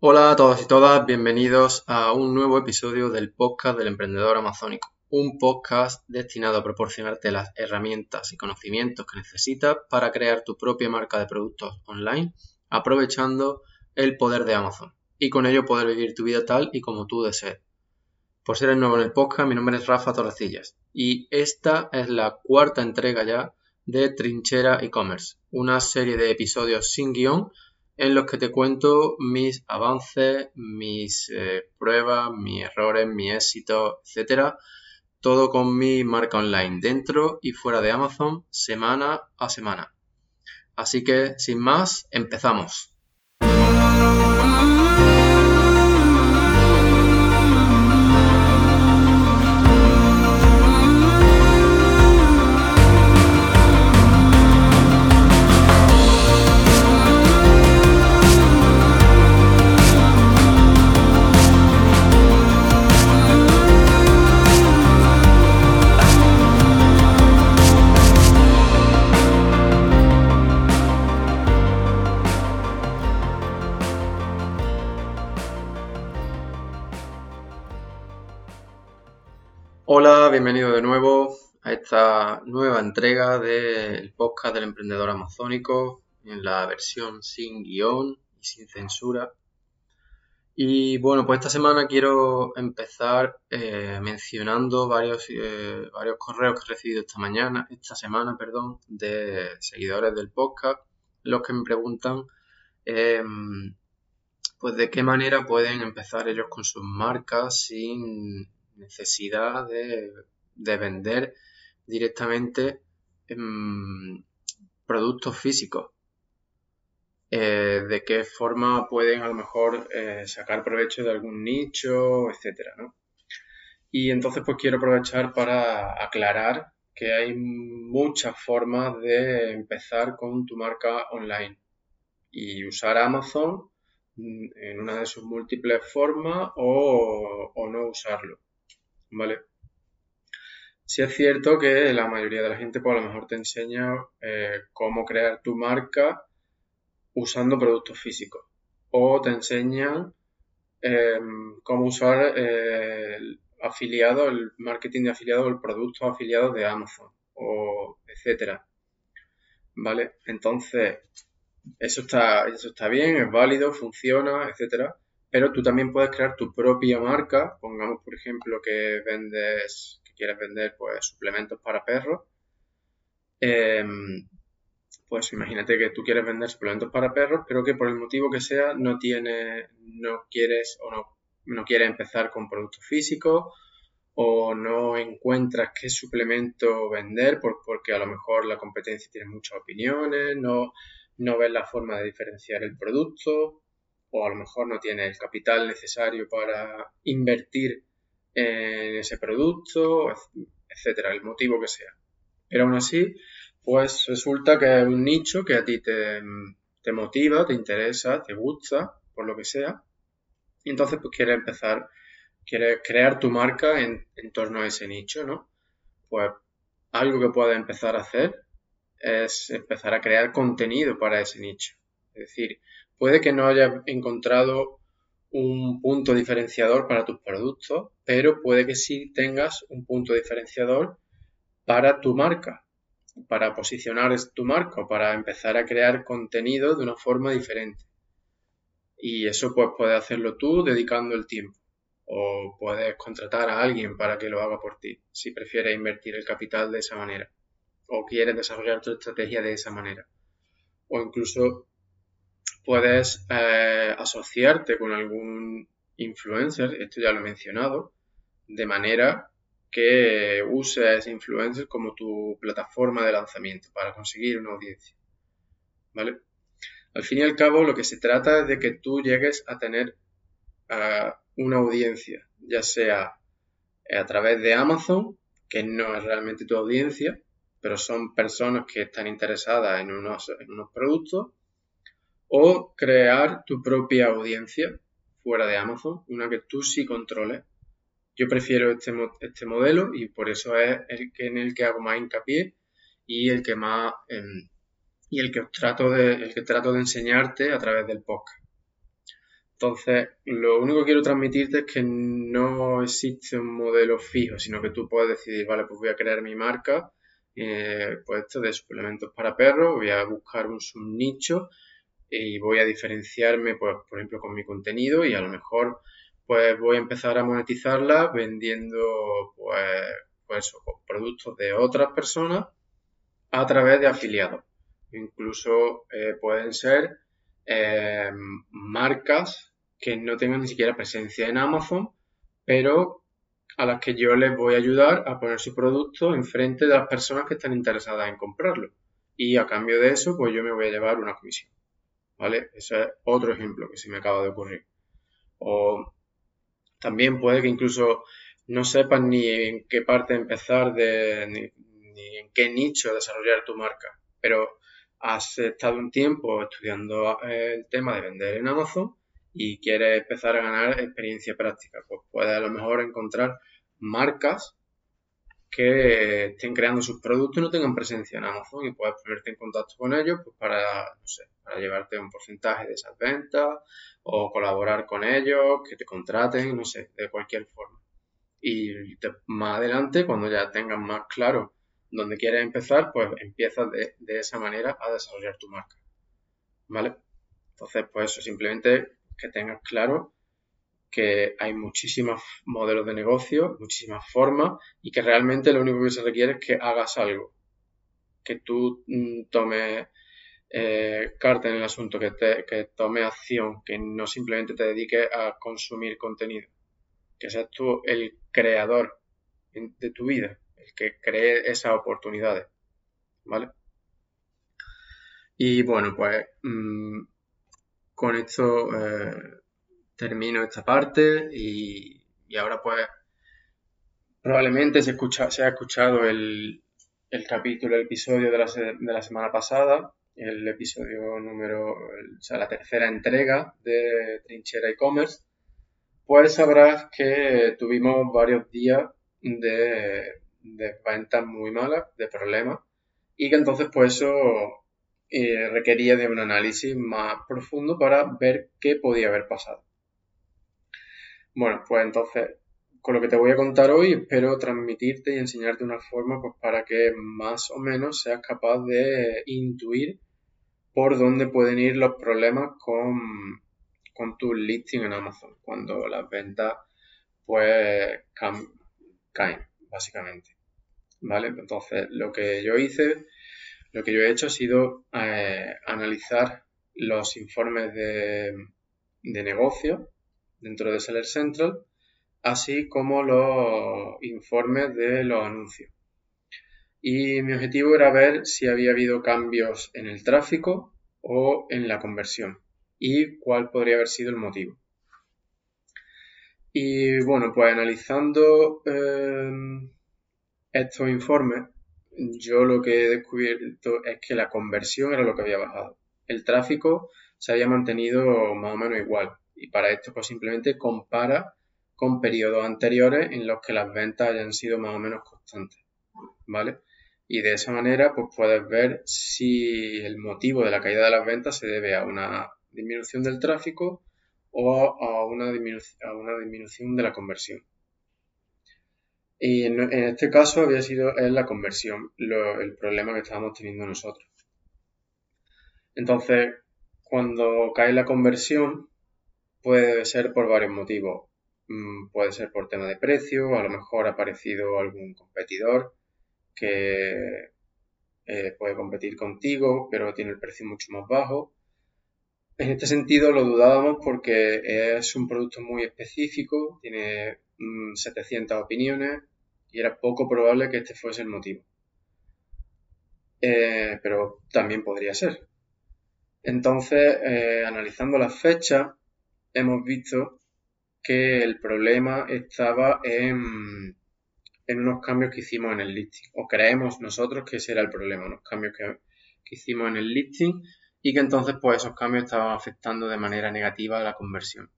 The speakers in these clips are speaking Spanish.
Hola a todos y todas, bienvenidos a un nuevo episodio del podcast del emprendedor amazónico, un podcast destinado a proporcionarte las herramientas y conocimientos que necesitas para crear tu propia marca de productos online, aprovechando el poder de Amazon y con ello poder vivir tu vida tal y como tú desees. Por ser el nuevo en el podcast, mi nombre es Rafa Torrecillas y esta es la cuarta entrega ya de Trinchera e-commerce, una serie de episodios sin guion en los que te cuento mis avances, mis eh, pruebas, mis errores, mis éxitos, etcétera. Todo con mi marca online dentro y fuera de Amazon semana a semana. Así que, sin más, empezamos. Hola, bienvenido de nuevo a esta nueva entrega del podcast del emprendedor amazónico en la versión sin guion y sin censura. Y bueno, pues esta semana quiero empezar eh, mencionando varios, eh, varios correos que he recibido esta mañana, esta semana, perdón, de seguidores del podcast, los que me preguntan em, pues de qué manera pueden empezar ellos con sus marcas sin necesidad de, vender directamente productos físicos. Eh, de qué forma pueden a lo mejor eh, sacar provecho de algún nicho, etcétera, Y entonces pues quiero aprovechar para aclarar que hay muchas formas de empezar con tu marca online y usar Amazon mm, en una de sus múltiples formas o no usarlo. ¿Vale? Si es cierto que la mayoría de la gente, pues a lo mejor te enseña eh, cómo crear tu marca usando productos físicos. O te enseñan em, cómo usar eh, el afiliado, el marketing de afiliado, el producto afiliado de Amazon, o etcétera. ¿Vale? Entonces, eso está, eso está bien, es válido, funciona, etcétera pero tú también puedes crear tu propia marca. Pongamos, por ejemplo, que vendes, que quieres vender pues suplementos para perros. Em, pues imagínate que tú quieres vender suplementos para perros, pero que por el motivo que sea no tiene, no quieres o no, no quieres empezar con productos físicos o no encuentras qué suplemento vender porque a lo mejor la competencia tiene muchas opiniones, no, no ves la forma de diferenciar el producto o a lo mejor no tiene el capital necesario para invertir en ese producto, etcétera, el motivo que sea. Pero aún así, pues resulta que es un nicho que a ti te, motiva, te interesa, te gusta, por lo que sea, y entonces pues quieres empezar, quieres crear tu marca en, en torno a ese nicho, ¿no? Pues algo que puedes empezar a hacer es empezar a crear contenido para ese nicho. Es decir, Puede que no hayas encontrado un punto diferenciador para tus productos, pero puede que sí tengas un punto diferenciador para tu marca, para posicionar tu marca o para empezar a crear contenido de una forma diferente. Y eso pues puedes hacerlo tú dedicando el tiempo o puedes contratar a alguien para que lo haga por ti, si prefieres invertir el capital de esa manera o quieres desarrollar tu estrategia de esa manera. O incluso puedes eh, asociarte con algún influencer, esto ya lo he mencionado, de manera que uses a ese influencer como tu plataforma de lanzamiento para conseguir una audiencia. ¿Vale? Al fin y al cabo, lo que se trata es de que tú llegues a tener eh, una audiencia, ya sea a través de Amazon, que no es realmente tu audiencia, pero son personas que están interesadas en en unos productos, o crear tu propia audiencia fuera de Amazon, una que tú sí controles. Yo prefiero este, este modelo y por eso es el que en el que hago más hincapié y el que más em, y el que trato de el que trato de enseñarte a través del podcast. Entonces, lo único que quiero transmitirte es que no existe un modelo fijo, sino que tú puedes decidir, vale, pues voy a crear mi marca, eh, pues esto de suplementos para perros, voy a buscar un subnicho y voy a diferenciarme, pues, por ejemplo, con mi contenido y a lo mejor, pues voy a empezar a monetizarla vendiendo, pues, pues productos de otras personas a través de afiliados. Incluso eh, pueden ser eh, marcas que no tengan ni siquiera presencia en Amazon, pero a las que yo les voy a ayudar a poner su producto enfrente de las personas que están interesadas en comprarlo. Y a cambio de eso, pues yo me voy a llevar una comisión. ¿Vale? Ese es otro ejemplo que se me acaba de ocurrir. O también puede que incluso no sepas ni en qué parte empezar ni, ni en qué nicho desarrollar tu marca. Pero has estado un tiempo estudiando eh, el tema de vender en Amazon y quieres empezar a ganar experiencia práctica, pues puedes a lo mejor encontrar marcas que estén creando sus productos y no tengan presencia en Amazon y puedes ponerte en contacto con ellos pues para, no sé, para llevarte un porcentaje de esas ventas o colaborar con ellos, que te contraten, no sé, de cualquier forma. Y más adelante, cuando ya tengas más claro donde quieres empezar, pues empiezas de, de, esa manera a desarrollar tu marca. ¿Vale? Entonces, pues eso, simplemente que tengas claro que hay muchísimos modelos de negocio, muchísimas formas y que realmente lo único que se requiere es que hagas algo, que tú mm, tomes eh, carta en el asunto, que, te, que tomes acción, que no simplemente te dediques a consumir contenido, que seas tú el creador de tu vida que cree esas oportunidades. ¿Vale? Y bueno, pues mm, con esto eh, termino esta parte y, ahora pues probablemente se, ha escuchado el, capítulo, el episodio de la, de la semana pasada, el episodio número, o sea, la tercera entrega de Trinchera e-commerce, pues sabrás que tuvimos varios días de, de ventas muy malas, de problemas, y que entonces pues eso eh, requería de un análisis más profundo para ver qué podía haber pasado. Bueno, pues entonces, con lo que te voy a contar hoy, espero transmitirte y enseñarte una forma pues para que más o menos seas capaz de intuir por dónde pueden ir los problemas con, con tu listing en Amazon, cuando las ventas pues caen, básicamente. ¿vale? Entonces, lo que yo hice, lo que yo he hecho ha sido eh, analizar los informes de, de negocio dentro de Seller Central, así como los informes de los anuncios. Y mi objetivo era ver si había habido cambios en el tráfico o en la conversión y cuál podría haber sido el motivo. Y bueno, pues analizando eh, estos informes, yo lo que he descubierto es que la conversión era lo que había bajado. El tráfico se había mantenido más o menos igual. Y para esto, pues simplemente compara con periodos anteriores en los que las ventas hayan sido más o menos constantes. ¿Vale? Y de esa manera, pues puedes ver si el motivo de la caída de las ventas se debe a una disminución del tráfico o a una, disminución de la conversión. Y en, este caso había sido la conversión el problema que estábamos teniendo nosotros. Entonces, cuando cae la conversión, puede ser por varios motivos. Mm, puede ser por tema de precio, a lo mejor ha aparecido algún competidor que eh, puede competir contigo, pero tiene el precio mucho más bajo. En este sentido lo dudábamos porque es un producto muy específico, tiene 700 mm, opiniones y era poco probable que este fuese el motivo. Eh, pero también podría ser. Entonces, eh, analizando las fechas, hemos visto que el problema estaba en, en, unos cambios que hicimos en el listing, o creemos nosotros que ese era el problema, unos cambios que, que hicimos en el listing y que entonces pues esos cambios estaban afectando de manera negativa a la conversión.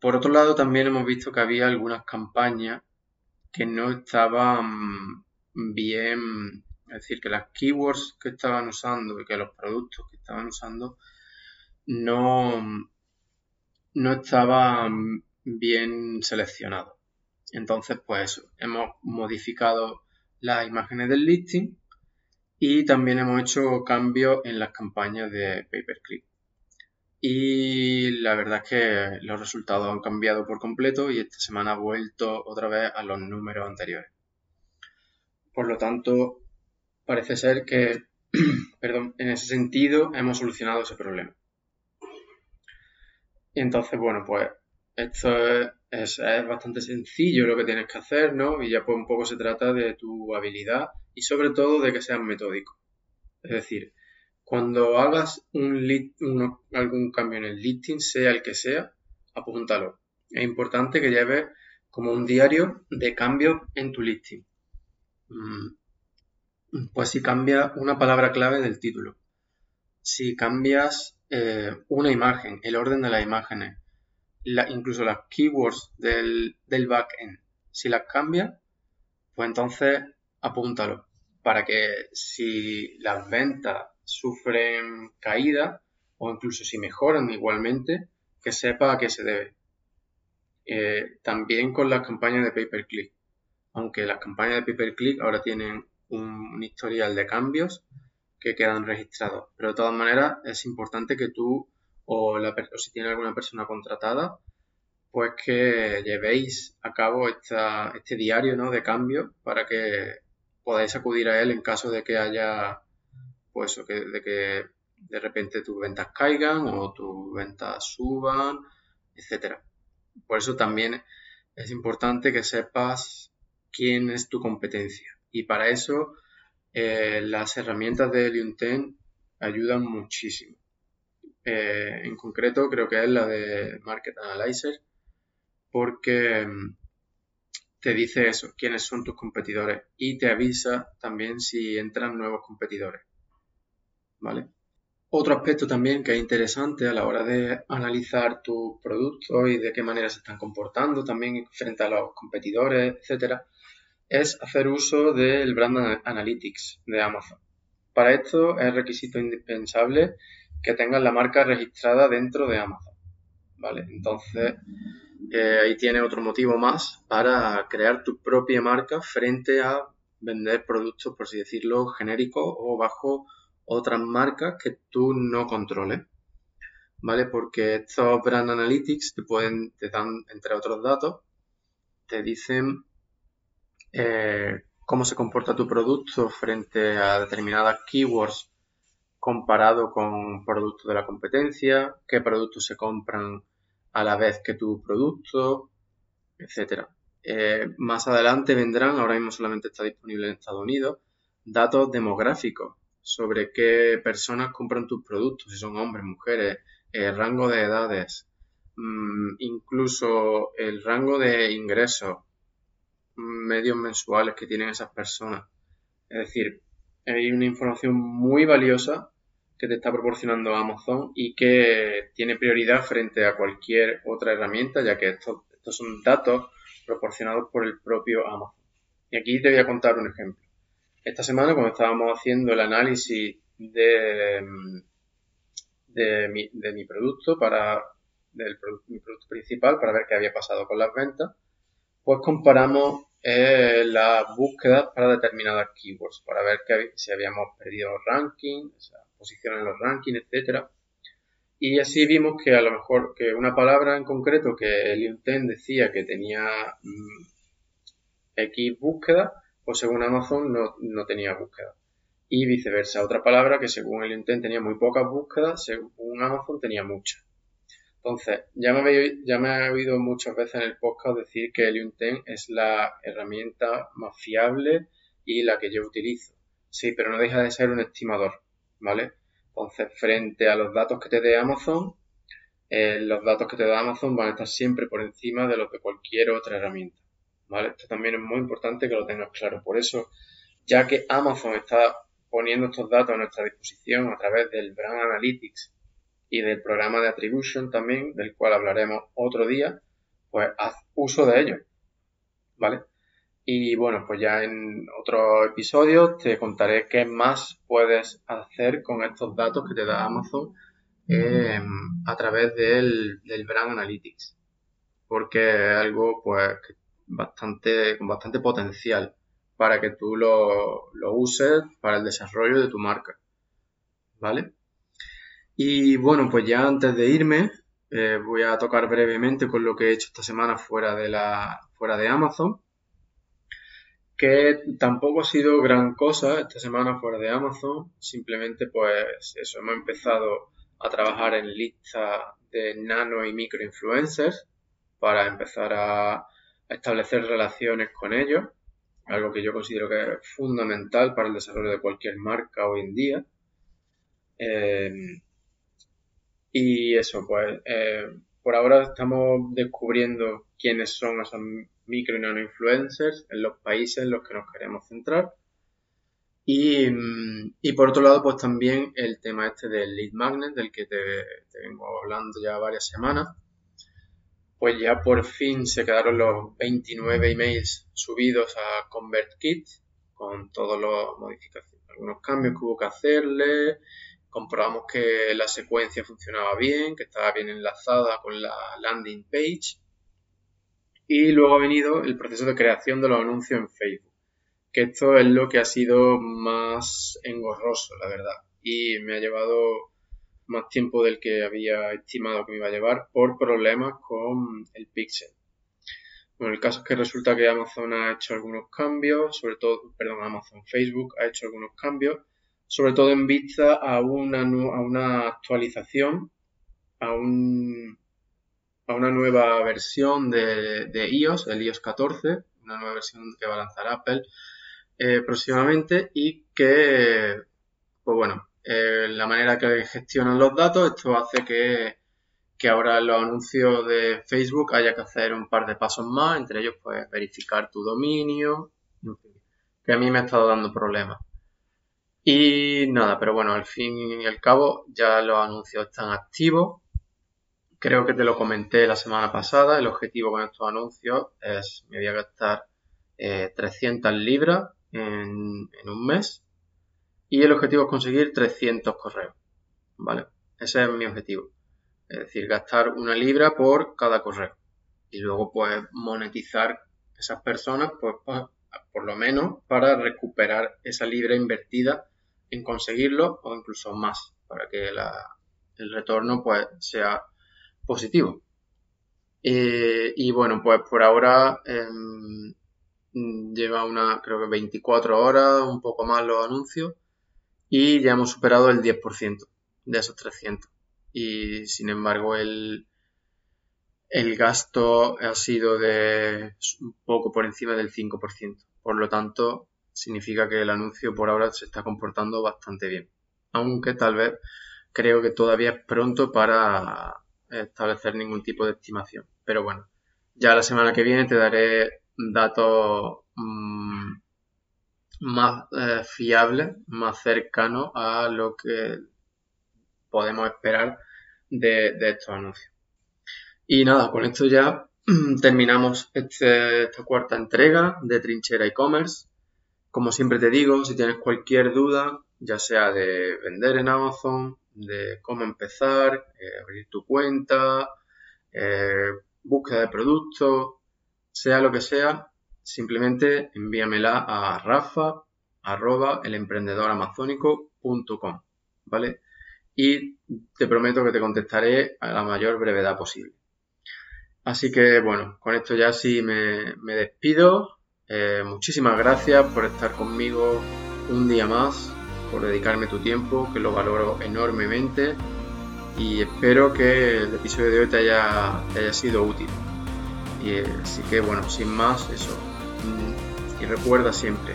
Por otro lado, también hemos visto que había algunas campañas que no estaban bien, es decir, que las keywords que estaban usando y que los productos que estaban usando no, no estaban bien seleccionados. Entonces, pues hemos modificado las imágenes del listing y también hemos hecho cambios en las campañas de pay per click. Y la verdad es que los resultados han cambiado por completo y esta semana ha vuelto otra vez a los números anteriores. Por lo tanto, parece ser que, perdón, en ese sentido hemos solucionado ese problema. Y entonces, bueno, pues esto es, bastante sencillo lo que tienes que hacer, ¿no? Y ya pues un poco se trata de tu habilidad y sobre todo de que seas metódico. Es decir, cuando hagas un, algún cambio en el listing, sea el que sea, apúntalo. Es importante que lleves como un diario de cambios en tu listing. Mm, pues si cambias una palabra clave del título, si cambias eh, una imagen, el orden de las imágenes, incluso las keywords del, del backend, si las cambias, pues entonces apúntalo para que si las ventas sufren caída o incluso si mejoran igualmente, que sepa a qué se debe. Eh, también con las campañas de pay-per-click. Aunque las campañas de pay-per-click ahora tienen un, historial de cambios que quedan registrados. Pero de todas maneras es importante que tú o, la, o si tiene alguna persona contratada, pues que llevéis a cabo esta, este diario ¿no? de cambios para que podáis acudir a él en caso de que haya pues que, de que de repente tus ventas caigan o tus ventas suban, etcétera. Por eso también es importante que sepas quién es tu competencia. Y para eso eh, las herramientas de 10 ayudan muchísimo. Eh, en concreto creo que es la de Market Analyzer porque mm, te dice eso, quiénes son tus competidores y te avisa también si entran nuevos competidores. ¿vale? Otro aspecto también que es interesante a la hora de analizar tus productos y de qué manera se están comportando también frente a los competidores, etcétera, es hacer uso del Brand Analytics de Amazon. Para esto es requisito indispensable que tengas la marca registrada dentro de Amazon. ¿Vale? Entonces, eh, ahí tiene otro motivo más para crear tu propia marca frente a vender productos, por así decirlo, genéricos o bajo otras marcas que tú no controles. ¿Vale? Porque estos Brand Analytics te pueden, te dan, entre otros datos, te dicen eh, cómo se comporta tu producto frente a determinadas keywords comparado con productos de la competencia, qué productos se compran a la vez que tu producto, etcétera. Eh, más adelante vendrán, ahora mismo solamente está disponible en Estados Unidos, datos demográficos sobre qué personas compran tus productos, si son hombres, mujeres, el rango de edades, mm, incluso el rango de ingresos medios mensuales que tienen esas personas. Es decir, hay una información muy valiosa que te está proporcionando Amazon y que tiene prioridad frente a cualquier otra herramienta, ya que estos, son datos proporcionados por el propio Amazon. Y aquí te voy a contar un ejemplo. Esta semana, cuando estábamos haciendo el análisis de, de, mi, producto para del mi producto principal para ver qué había pasado con las ventas, pues comparamos eh, las búsquedas para determinadas keywords, para ver que, si habíamos perdido ranking, o sea, posición en los rankings, etcétera. Y así vimos que a lo mejor que una palabra en concreto que el Intent decía que tenía mm, X búsqueda, pues según Amazon no, tenía búsqueda. Y viceversa, otra palabra que según el Intent tenía muy pocas búsquedas, según Amazon tenía muchas. Entonces, ya me, habéis, ya me he oído muchas veces en el podcast decir que el Intent es la herramienta más fiable y la que yo utilizo. Sí, pero no deja de ser un estimador, ¿vale? Entonces, frente a los datos que te dé Amazon, eh, los datos que te da Amazon van a estar siempre por encima de los de cualquier otra herramienta. Esto también es muy importante que lo tengas claro. Por eso, ya que Amazon está poniendo estos datos a nuestra disposición a través del Brand Analytics y del programa de Attribution también, del cual hablaremos otro día, pues haz uso de ellos, ¿vale? Y bueno, pues ya en otro episodio te contaré qué más puedes hacer con estos datos que te da Amazon em, a través del, Brand Analytics, porque es algo pues bastante, con bastante potencial para que tú lo, lo uses para el desarrollo de tu marca. ¿Vale? Y bueno, pues ya antes de irme, eh, voy a tocar brevemente con lo que he hecho esta semana fuera de, la, fuera de Amazon, que tampoco ha sido gran cosa esta semana fuera de Amazon, simplemente pues eso, hemos empezado a trabajar en lista de nano y micro influencers para empezar a, establecer relaciones con ellos, algo que yo considero que es fundamental para el desarrollo de cualquier marca hoy en día. Eh, y eso, pues, eh, por ahora estamos descubriendo quiénes son esos micro y nano influencers en los países en los que nos queremos centrar. Y, mm, y, por otro lado, pues también el tema este del lead magnet, del que te, vengo hablando ya varias semanas. Pues ya por fin se quedaron los 29 emails subidos a ConvertKit con todos los modificaciones, algunos cambios que hubo que hacerle, comprobamos que la secuencia funcionaba bien, que estaba bien enlazada con la landing page. Y luego ha venido el proceso de creación de los anuncios en Facebook, que esto es lo que ha sido más engorroso, la verdad. Y me ha llevado más tiempo del que había estimado que me iba a llevar por problemas con el Pixel. Bueno, el caso es que resulta que Amazon ha hecho algunos cambios, sobre todo, perdón, Amazon Facebook ha hecho algunos cambios sobre todo en vista a una, a una actualización, a, un, a una nueva versión de, de, iOS, el iOS 14, una nueva versión que va a lanzar Apple eh, próximamente y que, pues bueno, eh, la manera que gestionan los datos, esto hace que, que ahora los anuncios de Facebook haya que hacer un par de pasos más, entre ellos pues verificar tu dominio, que a mí me ha estado dando problemas. Y nada, pero bueno, al fin y al cabo ya los anuncios están activos. Creo que te lo comenté la semana pasada. El objetivo con estos anuncios es, me voy a gastar 300 eh, libras en, en, un mes. Y el objetivo es conseguir 300 correos. ¿Vale? Ese es mi objetivo. Es decir, gastar una libra por cada correo. Y luego pues monetizar esas personas pues por lo menos para recuperar esa libra invertida en conseguirlo o incluso más para que el retorno pues sea positivo. Eh, y bueno, pues por ahora em, lleva una, creo que 24 horas, un poco más los anuncios y ya hemos superado el 10% de esos 300. Y sin embargo el, el gasto ha sido de un poco por encima del 5%. Por lo tanto, significa que el anuncio por ahora se está comportando bastante bien. Aunque tal vez creo que todavía es pronto para establecer ningún tipo de estimación. Pero bueno, ya la semana que viene te daré datos mm, más eh, fiables, más cercanos a lo que podemos esperar de, estos anuncios. Y nada, con esto ya terminamos este, esta cuarta entrega de Trinchera e-commerce. Como siempre te digo, si tienes cualquier duda, ya sea de vender en Amazon, de cómo empezar, eh, abrir tu cuenta, eh, búsqueda de productos, sea lo que sea, simplemente envíamela a rafa arroba ¿vale? Y te prometo que te contestaré a la mayor brevedad posible. Así que bueno, con esto ya sí me despido. Eh, muchísimas gracias por estar conmigo un día más, por dedicarme tu tiempo, que lo valoro enormemente y espero que el episodio de hoy te haya, haya sido útil. Y, eh, así que bueno, sin más, eso. Mm, y recuerda siempre,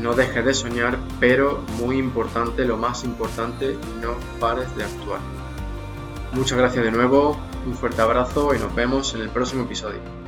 no dejes de soñar, pero muy importante, lo más importante, no pares de actuar. Muchas gracias de nuevo, un fuerte abrazo y nos vemos en el próximo episodio.